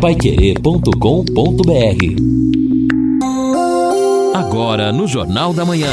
paiquerê.com.br Agora no Jornal da Manhã.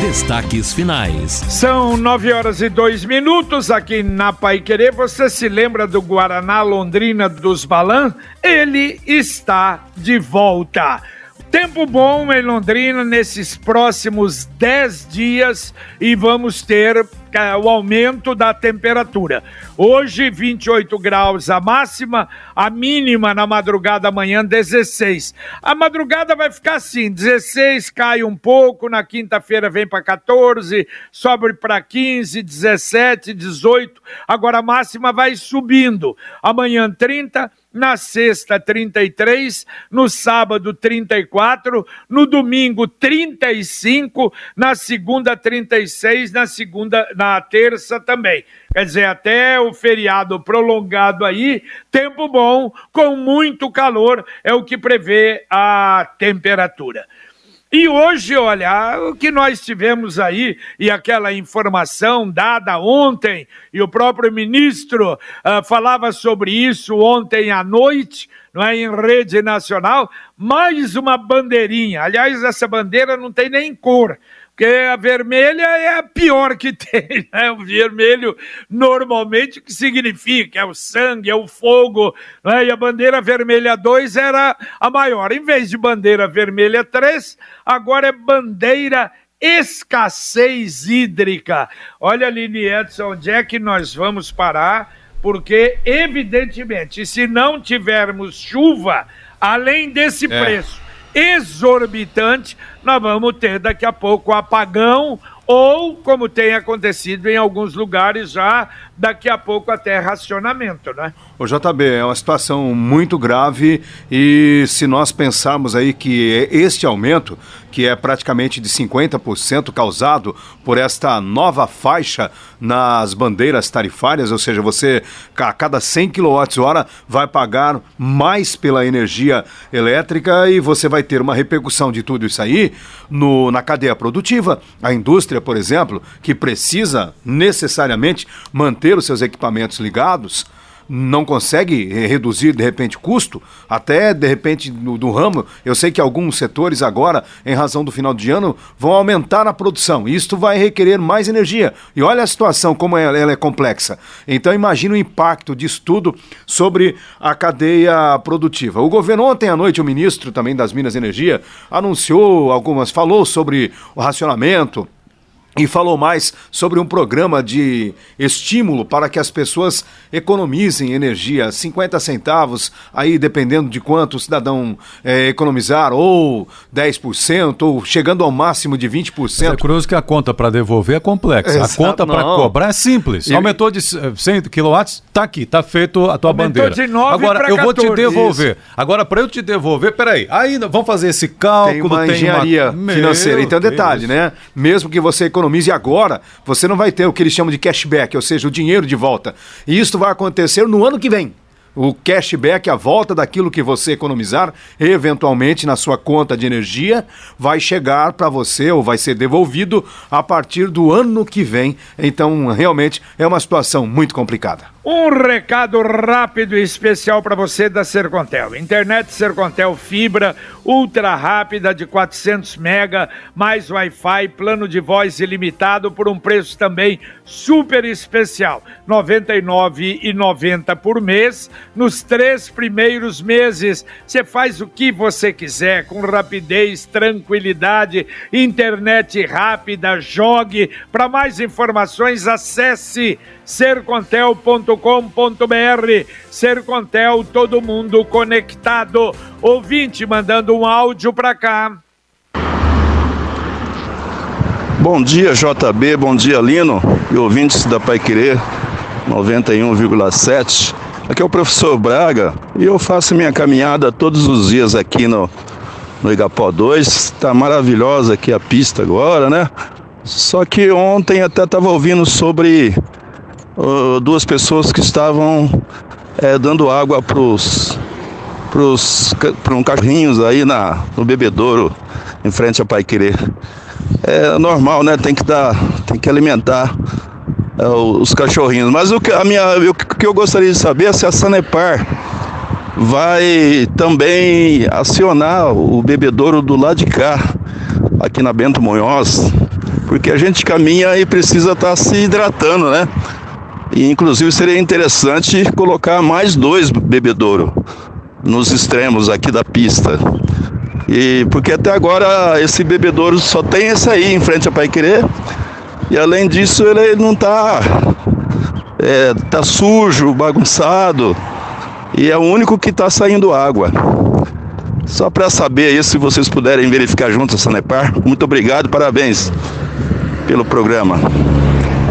Destaques finais. São nove horas e dois minutos aqui na Pai Querer. Você se lembra do Guaraná Londrina dos Balan? Ele está de volta. Tempo bom em Londrina nesses próximos 10 dias e vamos ter é, o aumento da temperatura. Hoje, 28 graus a máxima, a mínima na madrugada amanhã, 16. A madrugada vai ficar assim: 16, cai um pouco, na quinta-feira vem para 14, sobe para 15, 17, 18. Agora a máxima vai subindo. Amanhã, 30 na sexta 33, no sábado 34, no domingo 35, na segunda 36, na segunda na terça também. Quer dizer, até o feriado prolongado aí, tempo bom, com muito calor, é o que prevê a temperatura. E hoje, olha, o que nós tivemos aí e aquela informação dada ontem, e o próprio ministro uh, falava sobre isso ontem à noite, não é, em rede nacional, mais uma bandeirinha. Aliás, essa bandeira não tem nem cor, porque a vermelha é a pior que tem, né? O vermelho, normalmente, o que significa? É o sangue, é o fogo, né? E a bandeira vermelha 2 era a maior. Em vez de bandeira vermelha 3, agora é bandeira escassez hídrica. Olha, Aline Edson, onde é que nós vamos parar? Porque, evidentemente, se não tivermos chuva, além desse é. preço exorbitante, nós vamos ter daqui a pouco apagão ou, como tem acontecido em alguns lugares já, daqui a pouco até racionamento, né? O JB, é uma situação muito grave e se nós pensarmos aí que este aumento, que é praticamente de 50% causado por esta nova faixa nas bandeiras tarifárias, ou seja, você a cada 100 kWh vai pagar mais pela energia elétrica e você vai ter uma repercussão de tudo isso aí no, na cadeia produtiva. A indústria, por exemplo, que precisa necessariamente manter os seus equipamentos ligados, não consegue reduzir de repente custo, até de repente no, do ramo, eu sei que alguns setores agora, em razão do final de ano, vão aumentar a produção. Isto vai requerer mais energia. E olha a situação como ela, ela é complexa. Então imagina o impacto disso tudo sobre a cadeia produtiva. O governo ontem à noite, o ministro também das Minas e Energia anunciou algumas, falou sobre o racionamento e falou mais sobre um programa de estímulo para que as pessoas economizem energia, 50 centavos, aí dependendo de quanto o cidadão é, economizar, ou 10%, ou chegando ao máximo de 20%. Mas é curioso que a conta para devolver é complexa. Exato, a conta para cobrar é simples. E... Aumentou de 100 kW, tá aqui, tá feito a tua Aumentou bandeira. De 9 Agora eu 14. vou te devolver. Isso. Agora para eu te devolver, peraí, ainda vamos fazer esse cálculo, tem uma tem engenharia uma... financeira. Então detalhe, Deus. né? Mesmo que você economize economize agora, você não vai ter o que eles chamam de cashback, ou seja, o dinheiro de volta. E isso vai acontecer no ano que vem o cashback, a volta daquilo que você economizar, eventualmente na sua conta de energia, vai chegar para você ou vai ser devolvido a partir do ano que vem. Então, realmente é uma situação muito complicada. Um recado rápido e especial para você da Sercontel. Internet Sercontel fibra ultra rápida de 400 mega, mais Wi-Fi, plano de voz ilimitado por um preço também super especial, R$ 99,90 por mês nos três primeiros meses. Você faz o que você quiser, com rapidez, tranquilidade, internet rápida, jogue. Para mais informações, acesse sercontel.com.br. Sercontel, todo mundo conectado. Ouvinte mandando um áudio para cá. Bom dia, JB, bom dia, Lino e ouvintes da Pai Querer 91,7. Aqui é o professor Braga e eu faço minha caminhada todos os dias aqui no, no Igapó 2. Está maravilhosa aqui a pista agora, né? Só que ontem até estava ouvindo sobre duas pessoas que estavam é, dando água para os para um cachorrinhos aí na, no bebedouro em frente ao Pai Querer. É normal, né? Tem que dar, tem que alimentar é, os cachorrinhos. Mas o que, a minha, o que eu gostaria de saber é se a Sanepar vai também acionar o bebedouro do lado de cá, aqui na Bento Munhoz, porque a gente caminha e precisa estar tá se hidratando, né? E inclusive seria interessante colocar mais dois bebedouros nos extremos aqui da pista. E porque até agora esse bebedouro só tem esse aí em frente a Pai Querer. E além disso ele não está é, tá sujo, bagunçado. E é o único que está saindo água. Só para saber aí, se vocês puderem verificar junto a Sanepar. Muito obrigado, parabéns pelo programa.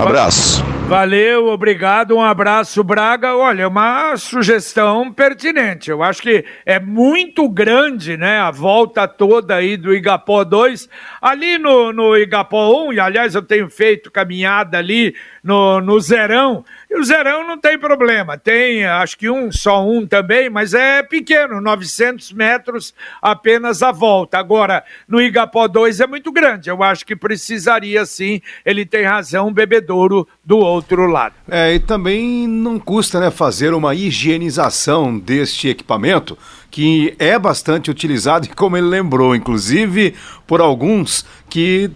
Abraço. Valeu, obrigado, um abraço, Braga. Olha, uma sugestão pertinente. Eu acho que é muito grande, né, a volta toda aí do Igapó 2. Ali no, no Igapó 1, e aliás eu tenho feito caminhada ali no, no Zerão, o Zerão não tem problema, tem acho que um, só um também, mas é pequeno, 900 metros apenas a volta. Agora, no Igapó 2 é muito grande, eu acho que precisaria sim, ele tem razão, um bebedouro do outro lado. É, e também não custa né, fazer uma higienização deste equipamento, que é bastante utilizado e como ele lembrou, inclusive por alguns que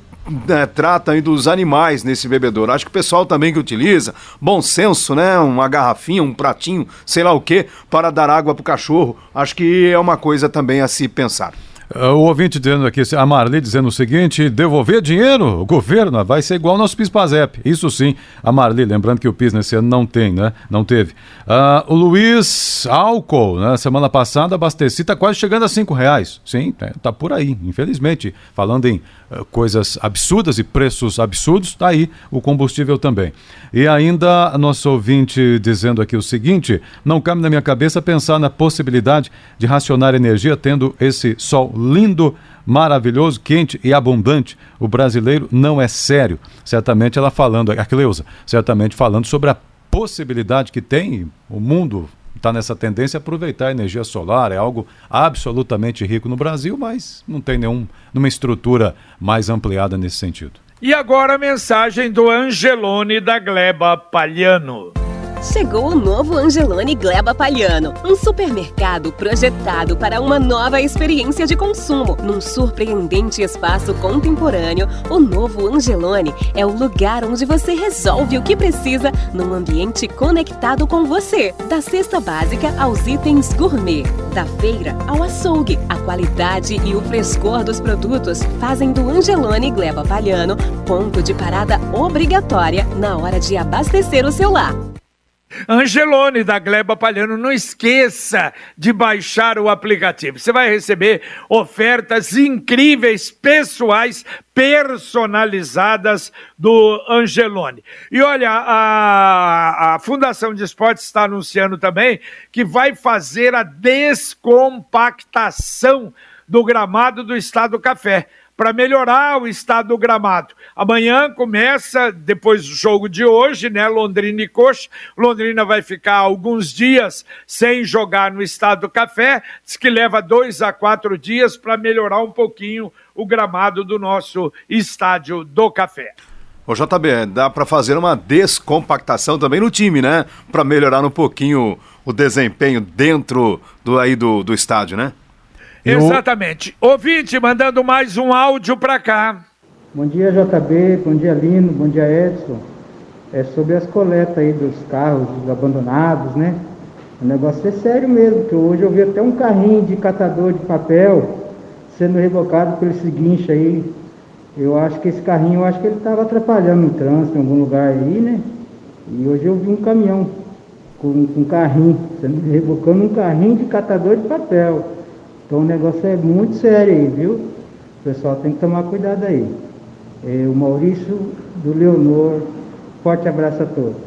né, trata aí dos animais nesse bebedouro. Acho que o pessoal também que utiliza, bom senso, né? Uma garrafinha, um pratinho, sei lá o que, para dar água para o cachorro. Acho que é uma coisa também a se pensar. Uh, o ouvinte dizendo aqui, a Marli dizendo o seguinte: devolver dinheiro? O governo vai ser igual ao nosso PIS-PASEP. Isso sim, a Marli, lembrando que o PIS nesse ano não tem, né? Não teve. Uh, o Luiz Álcool, né? Semana passada abasteci, tá quase chegando a cinco reais. Sim, tá, tá por aí, infelizmente. Falando em coisas absurdas e preços absurdos, tá aí o combustível também. E ainda nosso ouvinte dizendo aqui o seguinte: não cabe na minha cabeça pensar na possibilidade de racionar energia tendo esse sol lindo, maravilhoso, quente e abundante. O brasileiro não é sério. Certamente ela falando, a Cleusa, certamente falando sobre a possibilidade que tem o mundo está nessa tendência a aproveitar a energia solar, é algo absolutamente rico no Brasil, mas não tem nenhum, nenhuma estrutura mais ampliada nesse sentido. E agora a mensagem do Angelone da Gleba Palhano. Chegou o novo Angelone Gleba Palhano, um supermercado projetado para uma nova experiência de consumo. Num surpreendente espaço contemporâneo, o novo Angelone é o lugar onde você resolve o que precisa num ambiente conectado com você. Da cesta básica aos itens gourmet, da feira ao açougue, a qualidade e o frescor dos produtos fazem do Angelone Gleba Palhano ponto de parada obrigatória na hora de abastecer o seu lar. Angelone da Gleba Palhano, não esqueça de baixar o aplicativo. Você vai receber ofertas incríveis, pessoais, personalizadas do Angelone. E olha, a, a Fundação de Esportes está anunciando também que vai fazer a descompactação do gramado do Estado do Café para melhorar o estado do gramado. Amanhã começa, depois do jogo de hoje, né? Londrina e Coxa. Londrina vai ficar alguns dias sem jogar no estado do café. Diz que leva dois a quatro dias para melhorar um pouquinho o gramado do nosso estádio do café. Ô JB, dá para fazer uma descompactação também no time, né? Para melhorar um pouquinho o desempenho dentro do, aí do, do estádio, né? Exatamente. Ouvinte, mandando mais um áudio para cá. Bom dia, JB. Bom dia, Lino. Bom dia, Edson. É sobre as coletas aí dos carros abandonados, né? O negócio é sério mesmo, que hoje eu vi até um carrinho de catador de papel sendo rebocado pelo seguinte aí. Eu acho que esse carrinho, eu acho que ele estava atrapalhando no trânsito em algum lugar aí, né? E hoje eu vi um caminhão com, com um carrinho, sendo rebocando um carrinho de catador de papel. Então o negócio é muito sério aí, viu? O pessoal tem que tomar cuidado aí. É, o Maurício do Leonor, forte abraço a todos.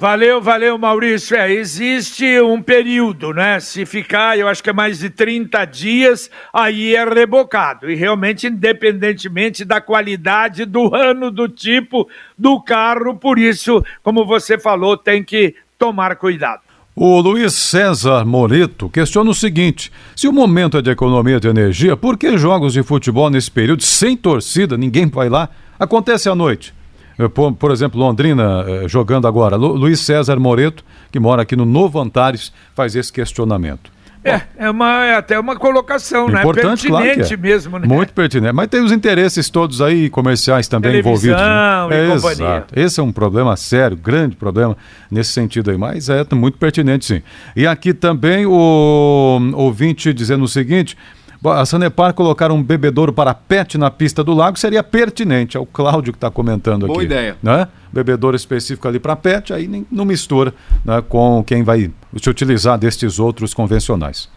Valeu, valeu, Maurício. É, existe um período, né? Se ficar, eu acho que é mais de 30 dias, aí é rebocado. E realmente, independentemente da qualidade do ano, do tipo do carro, por isso, como você falou, tem que tomar cuidado. O Luiz César Moreto questiona o seguinte: se o momento é de economia de energia, por que jogos de futebol nesse período sem torcida, ninguém vai lá? Acontece à noite. Eh, por, por exemplo, Londrina eh, jogando agora. Lu, Luiz César Moreto, que mora aqui no Novo Antares, faz esse questionamento. É, é, uma, é até uma colocação, né? Importante, pertinente claro é. mesmo, né? Muito pertinente. Mas tem os interesses todos aí, comerciais também Televisão envolvidos. Né? E Exato. Companhia. Esse é um problema sério, grande problema nesse sentido aí, mas é muito pertinente sim. E aqui também o ouvinte dizendo o seguinte. A Sanepar colocar um bebedouro para pet na pista do lago seria pertinente. É o Cláudio que está comentando Boa aqui. Boa ideia. Né? Bebedouro específico ali para pet, aí nem, não mistura né, com quem vai se utilizar destes outros convencionais.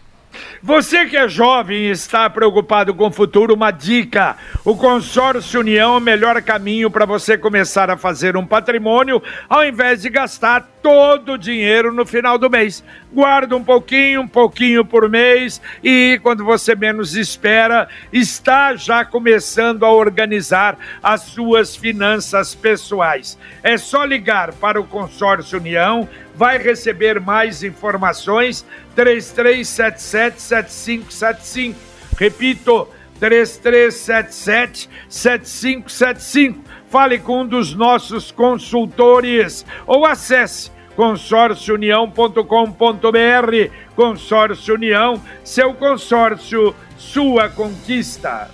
Você que é jovem e está preocupado com o futuro, uma dica: o Consórcio União é o melhor caminho para você começar a fazer um patrimônio ao invés de gastar todo o dinheiro no final do mês. Guarda um pouquinho, um pouquinho por mês e quando você menos espera, está já começando a organizar as suas finanças pessoais. É só ligar para o Consórcio União, vai receber mais informações 33777575. Repito, 33777575. Fale com um dos nossos consultores ou acesse consórciounião.com.br. Consórcio União, seu consórcio, sua conquista.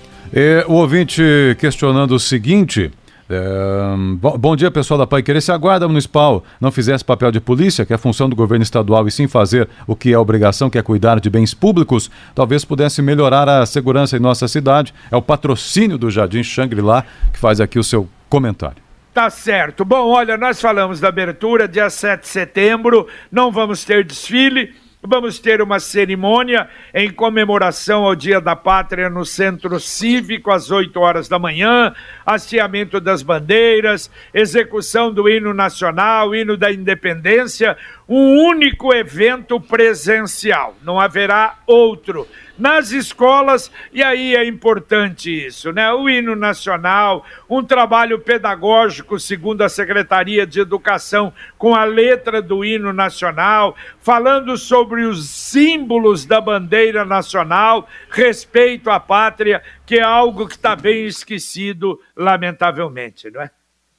O ouvinte questionando o seguinte: é, bom, bom, dia, pessoal da Pai Querer. Se a Guarda Municipal não fizesse papel de polícia, que é função do governo estadual, e sim fazer o que é obrigação, que é cuidar de bens públicos, talvez pudesse melhorar a segurança em nossa cidade. É o patrocínio do Jardim Shangri-La que faz aqui o seu comentário. Tá certo. Bom, olha, nós falamos da abertura, dia 7 de setembro, não vamos ter desfile. Vamos ter uma cerimônia em comemoração ao Dia da Pátria no Centro Cívico, às 8 horas da manhã, hasteamento das bandeiras, execução do hino nacional, hino da independência, um único evento presencial, não haverá outro nas escolas, e aí é importante isso, né? O hino nacional, um trabalho pedagógico, segundo a Secretaria de Educação, com a letra do hino nacional, falando sobre os símbolos da bandeira nacional, respeito à pátria, que é algo que está bem esquecido, lamentavelmente, não é?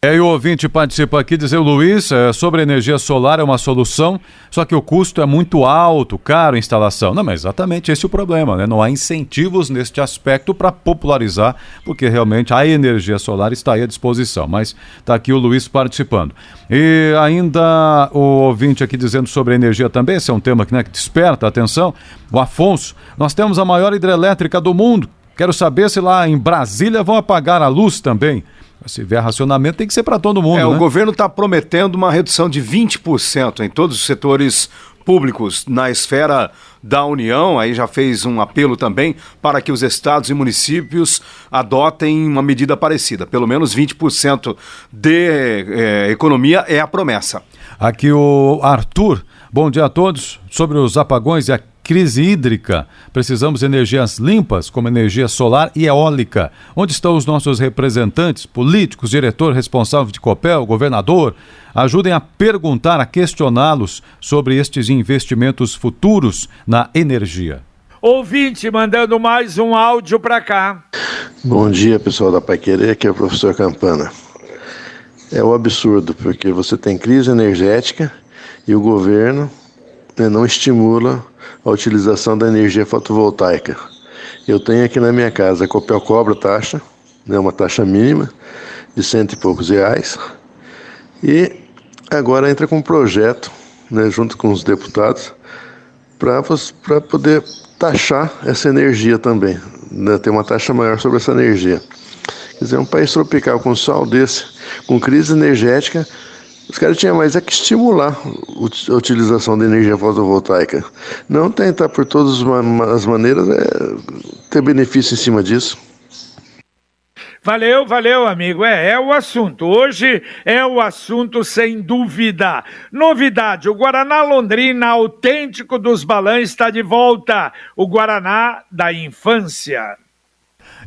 É, e o ouvinte participa aqui, dizer o Luiz, é, sobre energia solar é uma solução, só que o custo é muito alto, caro a instalação. Não, mas exatamente esse é o problema, né? Não há incentivos neste aspecto para popularizar, porque realmente a energia solar está aí à disposição. Mas está aqui o Luiz participando. E ainda o ouvinte aqui dizendo sobre energia também, esse é um tema que, né, que desperta a atenção. O Afonso, nós temos a maior hidrelétrica do mundo. Quero saber se lá em Brasília vão apagar a luz também. Se vier racionamento, tem que ser para todo mundo. É, né? o governo está prometendo uma redução de 20% em todos os setores públicos na esfera da União, aí já fez um apelo também para que os estados e municípios adotem uma medida parecida. Pelo menos 20% de é, economia é a promessa. Aqui o Arthur, bom dia a todos. Sobre os apagões e a crise hídrica. Precisamos de energias limpas, como energia solar e eólica. Onde estão os nossos representantes, políticos, diretor responsável de COPEL, governador? Ajudem a perguntar, a questioná-los sobre estes investimentos futuros na energia. Ouvinte, mandando mais um áudio para cá. Bom dia, pessoal da Pai Querer, aqui é o professor Campana. É o um absurdo, porque você tem crise energética e o governo né, não estimula a utilização da energia fotovoltaica. Eu tenho aqui na minha casa a Copel cobra taxa, né, uma taxa mínima de cento e poucos reais, e agora entra com um projeto, né, junto com os deputados, para poder taxar essa energia também, né, ter uma taxa maior sobre essa energia. Quer dizer, um país tropical com sol desse, com crise energética, os caras tinham mais é que estimular a utilização da energia fotovoltaica. Não tentar por todas as maneiras é, ter benefício em cima disso. Valeu, valeu, amigo. É, é o assunto. Hoje é o assunto sem dúvida. Novidade: o Guaraná Londrina, autêntico dos balãs, está de volta. O Guaraná da infância.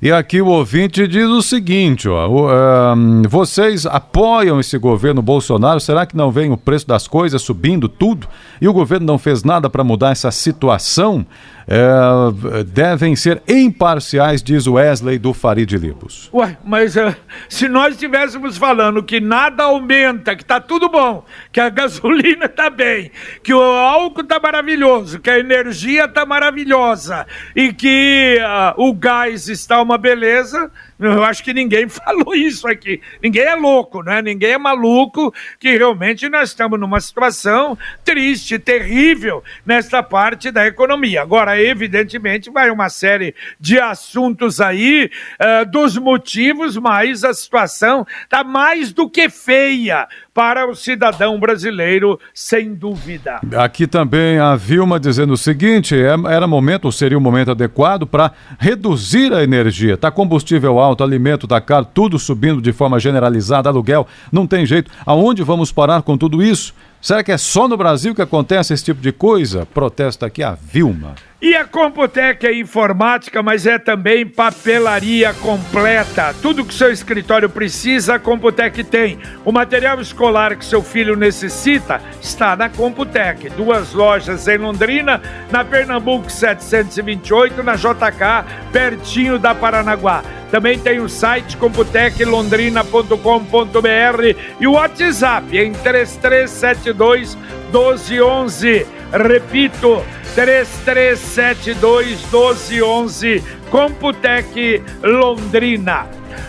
E aqui o ouvinte diz o seguinte: ó, uh, vocês apoiam esse governo Bolsonaro? Será que não vem o preço das coisas subindo tudo e o governo não fez nada para mudar essa situação? É, devem ser imparciais, diz Wesley do Farid Libos. Ué, mas uh, se nós estivéssemos falando que nada aumenta, que está tudo bom, que a gasolina está bem, que o álcool está maravilhoso, que a energia está maravilhosa e que uh, o gás está uma beleza, eu acho que ninguém falou isso aqui. Ninguém é louco, né? Ninguém é maluco que realmente nós estamos numa situação triste, terrível nesta parte da economia. Agora, evidentemente, vai uma série de assuntos aí uh, dos motivos, mas a situação está mais do que feia para o cidadão brasileiro, sem dúvida. Aqui também a Vilma dizendo o seguinte: é, era momento, seria o um momento adequado para reduzir a energia. Tá combustível alto, alimento tá caro, tudo subindo de forma generalizada, aluguel, não tem jeito. Aonde vamos parar com tudo isso? Será que é só no Brasil que acontece esse tipo de coisa? Protesta aqui a Vilma. E a Computec é informática, mas é também papelaria completa. Tudo que seu escritório precisa, a Computec tem. O material escolar que seu filho necessita está na Computec. Duas lojas em Londrina, na Pernambuco 728, na JK, pertinho da Paranaguá. Também tem o site computeclondrina.com.br e o WhatsApp em 3372 1211. Repito, 3372 1211, Computec Londrina.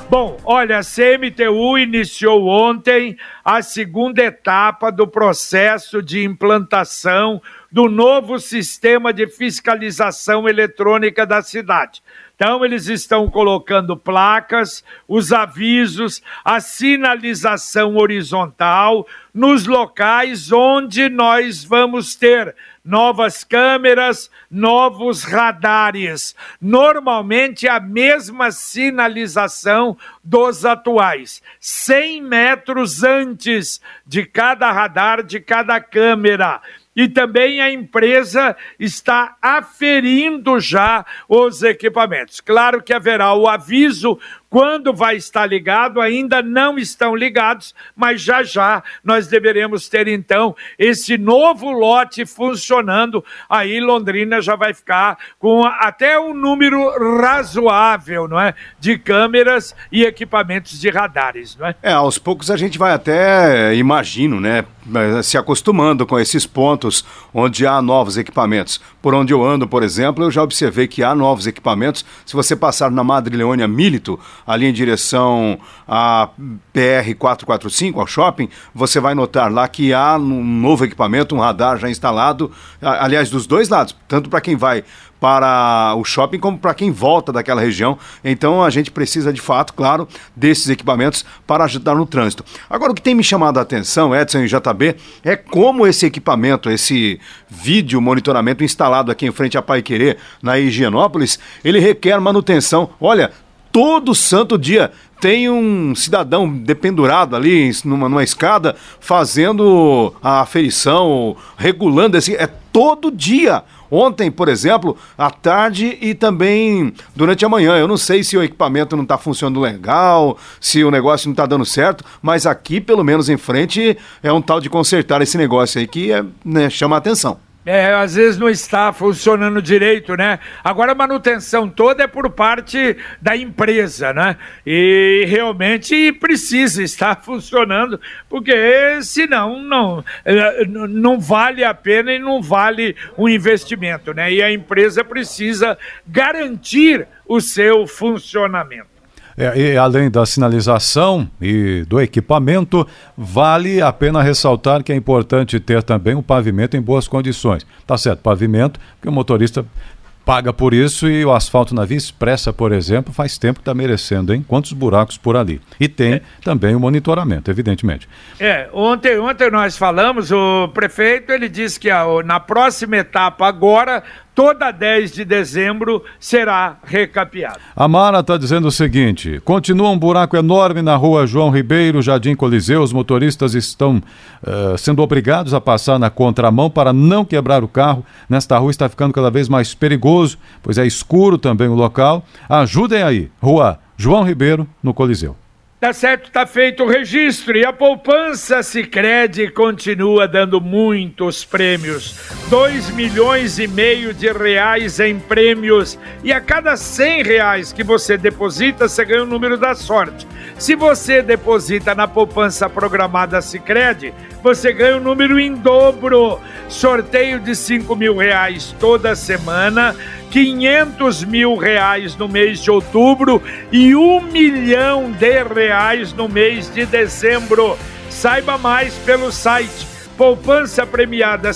Bom, olha, a CMTU iniciou ontem a segunda etapa do processo de implantação do novo sistema de fiscalização eletrônica da cidade. Então, eles estão colocando placas, os avisos, a sinalização horizontal nos locais onde nós vamos ter novas câmeras, novos radares. Normalmente a mesma sinalização dos atuais, 100 metros antes de cada radar, de cada câmera e também a empresa está aferindo já os equipamentos. Claro que haverá o aviso quando vai estar ligado, ainda não estão ligados, mas já já nós deveremos ter então esse novo lote funcionando. Aí Londrina já vai ficar com até um número razoável, não é, de câmeras e equipamentos de radares, não é? É, aos poucos a gente vai até, imagino, né, se acostumando com esses pontos onde há novos equipamentos. Por onde eu ando, por exemplo, eu já observei que há novos equipamentos. Se você passar na Madrileônia Milito, ali em direção à PR 445, ao shopping, você vai notar lá que há um novo equipamento, um radar já instalado, aliás, dos dois lados, tanto para quem vai para o shopping como para quem volta daquela região. Então a gente precisa de fato, claro, desses equipamentos para ajudar no trânsito. Agora o que tem me chamado a atenção, Edson e JB, é como esse equipamento, esse vídeo monitoramento instalado aqui em frente a Pai Querer, na Higienópolis, ele requer manutenção. Olha, todo santo dia tem um cidadão dependurado ali numa, numa escada fazendo a aferição, regulando esse. É todo dia. Ontem, por exemplo, à tarde e também durante a manhã. Eu não sei se o equipamento não está funcionando legal, se o negócio não está dando certo, mas aqui, pelo menos em frente, é um tal de consertar esse negócio aí que é, né, chama a atenção. É, às vezes não está funcionando direito, né? Agora a manutenção toda é por parte da empresa, né? E realmente precisa estar funcionando, porque senão não, é, não vale a pena e não vale o investimento, né? E a empresa precisa garantir o seu funcionamento. É, e além da sinalização e do equipamento, vale a pena ressaltar que é importante ter também um pavimento em boas condições. Tá certo, pavimento, que o motorista paga por isso e o asfalto na Via Expressa, por exemplo, faz tempo que está merecendo, hein? Quantos buracos por ali. E tem é. também o monitoramento, evidentemente. É, ontem, ontem nós falamos, o prefeito ele disse que a, na próxima etapa agora toda 10 de dezembro será recapeada. A Mara está dizendo o seguinte: continua um buraco enorme na rua João Ribeiro, Jardim Coliseu. Os motoristas estão uh, sendo obrigados a passar na contramão para não quebrar o carro. Nesta rua está ficando cada vez mais perigoso, pois é escuro também o local. Ajudem aí, rua João Ribeiro, no Coliseu. Tá certo, tá feito o registro e a poupança Sicredi continua dando muitos prêmios. 2 milhões e meio de reais em prêmios e a cada 100 reais que você deposita, você ganha o número da sorte. Se você deposita na poupança programada Sicredi, você ganha o um número em dobro. Sorteio de 5 mil reais toda semana 500 mil reais no mês de outubro e um milhão de reais no mês de dezembro. Saiba mais pelo site poupança premiada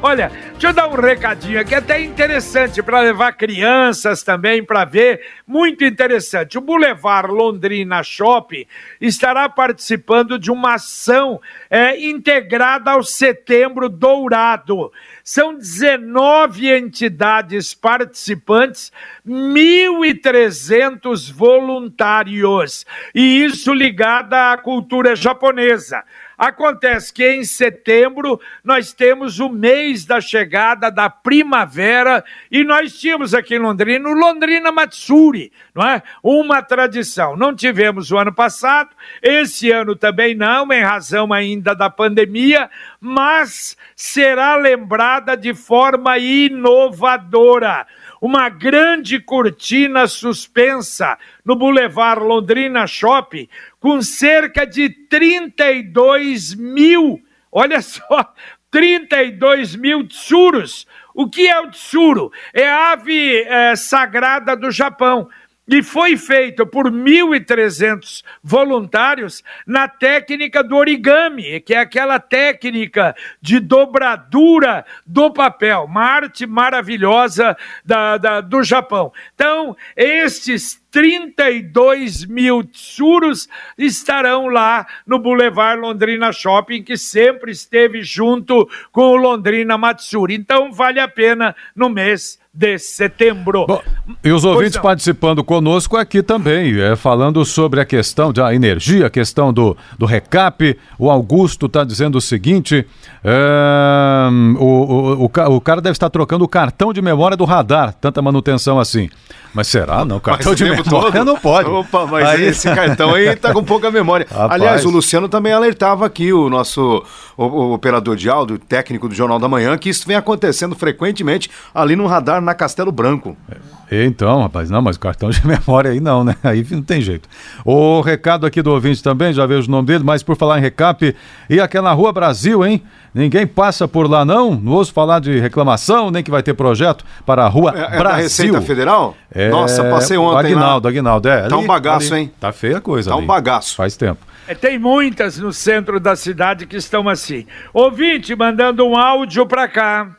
Olha, deixa eu dar um recadinho aqui, até interessante para levar crianças também para ver. Muito interessante. O Boulevard Londrina Shopping estará participando de uma ação é, integrada ao Setembro Dourado. São 19 entidades participantes, 1.300 voluntários, e isso ligada à cultura japonesa. Acontece que em setembro nós temos o mês da chegada da primavera e nós tínhamos aqui em Londrina o Londrina Matsuri, não é? Uma tradição. Não tivemos o ano passado, esse ano também não, em razão ainda da pandemia, mas será lembrada de forma inovadora uma grande cortina suspensa no Boulevard Londrina Shopping, com cerca de 32 mil, olha só, 32 mil tsuros. O que é o tsuru? É a ave é, sagrada do Japão e foi feito por 1.300 voluntários na técnica do origami, que é aquela técnica de dobradura do papel, uma arte maravilhosa da, da do Japão. Então, estes 32 mil tsuros estarão lá no Boulevard Londrina Shopping, que sempre esteve junto com o Londrina Matsuri. Então, vale a pena no mês de setembro. Bom, e os ouvintes participando conosco aqui também, é, falando sobre a questão da energia, a questão do, do recap. O Augusto está dizendo o seguinte: é, o, o, o, o cara deve estar trocando o cartão de memória do radar, tanta manutenção assim. Mas será? Não, cartão de memória todo? não pode. Opa, mas aí... esse cartão aí tá com pouca memória. Rapaz. Aliás, o Luciano também alertava aqui, o nosso o, o operador de áudio, técnico do Jornal da Manhã, que isso vem acontecendo frequentemente ali no radar na Castelo Branco. É, então, rapaz, não, mas cartão de memória aí não, né? Aí não tem jeito. O recado aqui do ouvinte também, já vejo o nome dele, mas por falar em recap, e aquela Rua Brasil, hein? Ninguém passa por lá, não? Não ouço falar de reclamação, nem que vai ter projeto para a Rua é, é Brasil. Da Receita Federal? É... Nossa, passei ontem. Aguinaldo, lá. Aguinaldo, é. Tá um bagaço, ali. hein? Tá feia a coisa. Tá ali. um bagaço. Faz tempo. É, tem muitas no centro da cidade que estão assim. Ouvinte mandando um áudio para cá.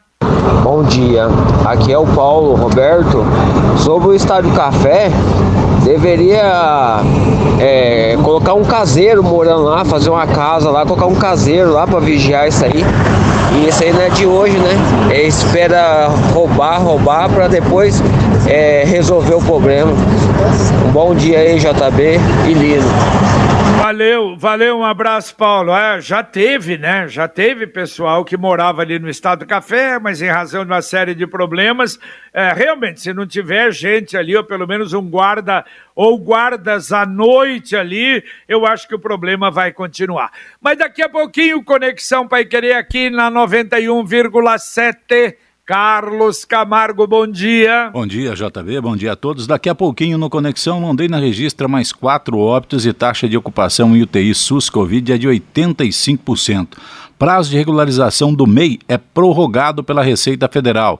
Bom dia, aqui é o Paulo Roberto. Sobre o Estádio Café, deveria é, colocar um caseiro morando lá, fazer uma casa lá, colocar um caseiro lá para vigiar isso aí. E isso aí não é de hoje, né? É, espera roubar, roubar para depois é, resolver o problema. Um bom dia aí, JB e Lino. Valeu, valeu, um abraço, Paulo. É, já teve, né? Já teve pessoal que morava ali no Estado do Café, mas em razão de uma série de problemas, é, realmente, se não tiver gente ali, ou pelo menos um guarda ou guardas à noite ali, eu acho que o problema vai continuar. Mas daqui a pouquinho, Conexão Pai Querer aqui na 91,7 Carlos Camargo, bom dia. Bom dia, JB, bom dia a todos. Daqui a pouquinho no Conexão, Londrina registra mais quatro óbitos e taxa de ocupação em UTI SUS Covid é de 85%. Prazo de regularização do MEI é prorrogado pela Receita Federal.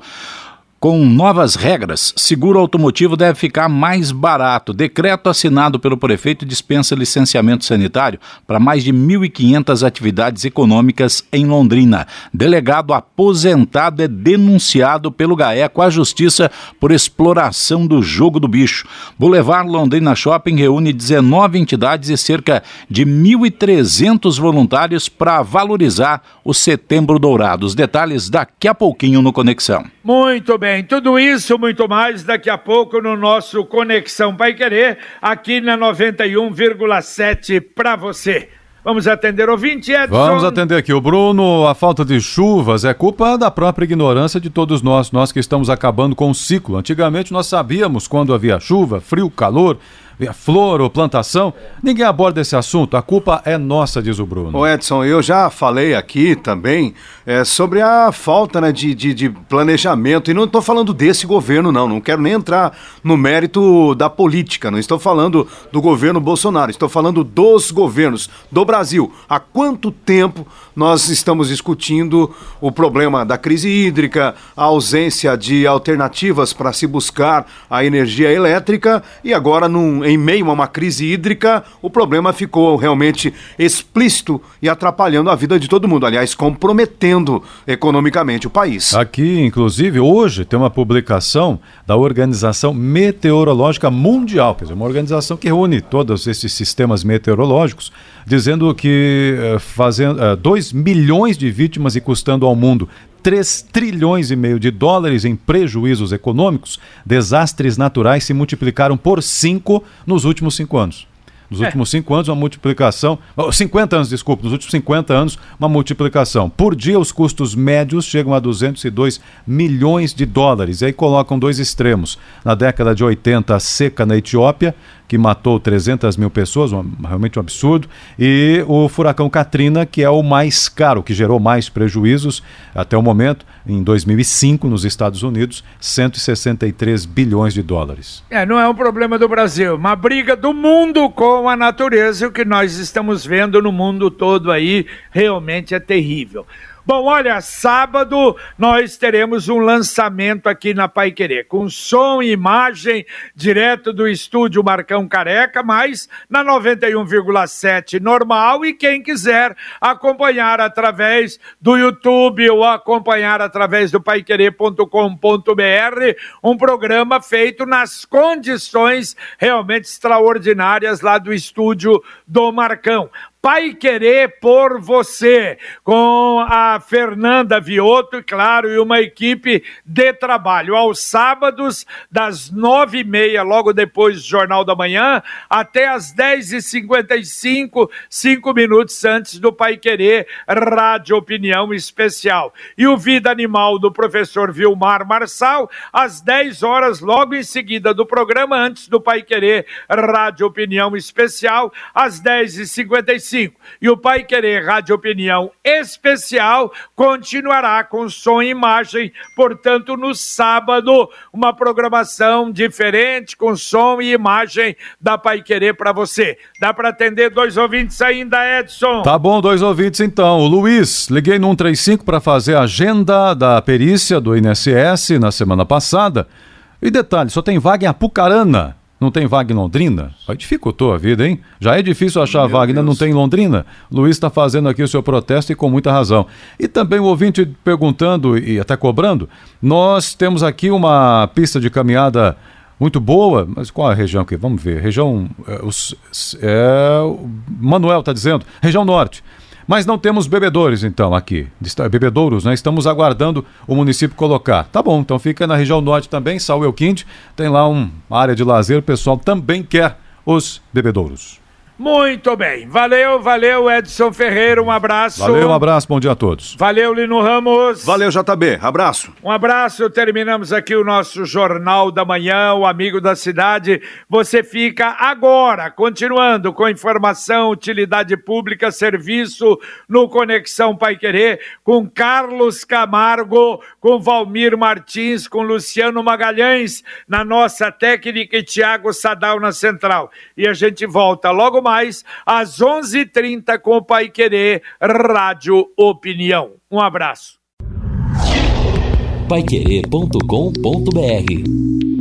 Com novas regras, seguro automotivo deve ficar mais barato. Decreto assinado pelo prefeito dispensa licenciamento sanitário para mais de 1.500 atividades econômicas em Londrina. Delegado aposentado é denunciado pelo GAECO à Justiça por exploração do jogo do bicho. Boulevard Londrina Shopping reúne 19 entidades e cerca de 1.300 voluntários para valorizar o Setembro Dourado. Os detalhes daqui a pouquinho no Conexão. Muito bem, tudo isso, muito mais, daqui a pouco no nosso Conexão Pai Querer, aqui na 91,7 para você. Vamos atender ouvinte, Edson. Vamos atender aqui. O Bruno, a falta de chuvas é culpa da própria ignorância de todos nós, nós que estamos acabando com o ciclo. Antigamente nós sabíamos quando havia chuva, frio, calor, flor ou plantação. Ninguém aborda esse assunto. A culpa é nossa, diz o Bruno. Ô Edson, eu já falei aqui também é, sobre a falta né, de, de, de, planejamento. E não estou falando desse governo, não. Não quero nem entrar no mérito da política. Não estou falando do governo Bolsonaro. Estou falando dos governos do Brasil. Há quanto tempo nós estamos discutindo o problema da crise hídrica, a ausência de alternativas para se buscar a energia elétrica e agora, num, em meio a uma crise hídrica, o problema ficou realmente explícito e atrapalhando a vida de todo mundo, aliás, comprometendo economicamente o país. Aqui, inclusive, hoje tem uma publicação da Organização Meteorológica Mundial, quer dizer, uma organização que reúne todos esses sistemas meteorológicos, dizendo que eh, fazendo, uh, 2 milhões de vítimas e custando ao mundo 3 trilhões e meio de dólares em prejuízos econômicos, desastres naturais se multiplicaram por 5 nos últimos cinco anos. Nos é. últimos cinco anos, uma multiplicação. 50 anos, desculpa, nos últimos 50 anos, uma multiplicação. Por dia, os custos médios chegam a 202 milhões de dólares. E aí colocam dois extremos. Na década de 80, a seca na Etiópia que matou 300 mil pessoas, um, realmente um absurdo, e o furacão Katrina, que é o mais caro, que gerou mais prejuízos até o momento, em 2005, nos Estados Unidos, 163 bilhões de dólares. É, não é um problema do Brasil, uma briga do mundo com a natureza, o que nós estamos vendo no mundo todo aí realmente é terrível. Bom, olha, sábado nós teremos um lançamento aqui na Pai Querer, com som e imagem direto do estúdio Marcão Careca, mas na 91,7 normal e quem quiser acompanhar através do YouTube ou acompanhar através do paiquerer.com.br, um programa feito nas condições realmente extraordinárias lá do estúdio do Marcão. Pai Querer por Você, com a Fernanda Vioto, claro, e uma equipe de trabalho. Aos sábados, das nove e meia, logo depois do Jornal da Manhã, até as dez e cinquenta e cinco, cinco minutos antes do Pai Querer Rádio Opinião Especial. E o Vida Animal do professor Vilmar Marçal, às dez horas, logo em seguida do programa, antes do Pai Querer Rádio Opinião Especial, às dez e cinquenta e e o Pai Querer Rádio Opinião Especial continuará com som e imagem, portanto, no sábado, uma programação diferente com som e imagem da Pai Querer para você. Dá para atender dois ouvintes ainda, Edson? Tá bom, dois ouvintes então. O Luiz, liguei no 135 para fazer a agenda da perícia do INSS na semana passada. E detalhe, só tem vaga em Apucarana. Não tem vaga em Londrina? Aí dificultou a vida, hein? Já é difícil achar Meu vaga, ainda não tem em Londrina? Luiz está fazendo aqui o seu protesto e com muita razão. E também o ouvinte perguntando e até cobrando, nós temos aqui uma pista de caminhada muito boa, mas qual a região aqui? Vamos ver. Região. É, os, é, Manuel está dizendo, região norte. Mas não temos bebedores, então, aqui. Bebedouros, né? Estamos aguardando o município colocar. Tá bom, então fica na região norte também, Sal Elquinde. Tem lá uma área de lazer, o pessoal também quer os bebedouros. Muito bem. Valeu, valeu, Edson Ferreira. Um abraço. Valeu, um abraço. Bom dia a todos. Valeu, Lino Ramos. Valeu, JB. Abraço. Um abraço. Terminamos aqui o nosso Jornal da Manhã, o Amigo da Cidade. Você fica agora, continuando com informação, utilidade pública, serviço no Conexão Pai Querer, com Carlos Camargo, com Valmir Martins, com Luciano Magalhães na nossa técnica e Tiago Sadal na central. E a gente volta logo mais mais às 11:30 com o Pai Querer Rádio Opinião. Um abraço. paiquerê.com.br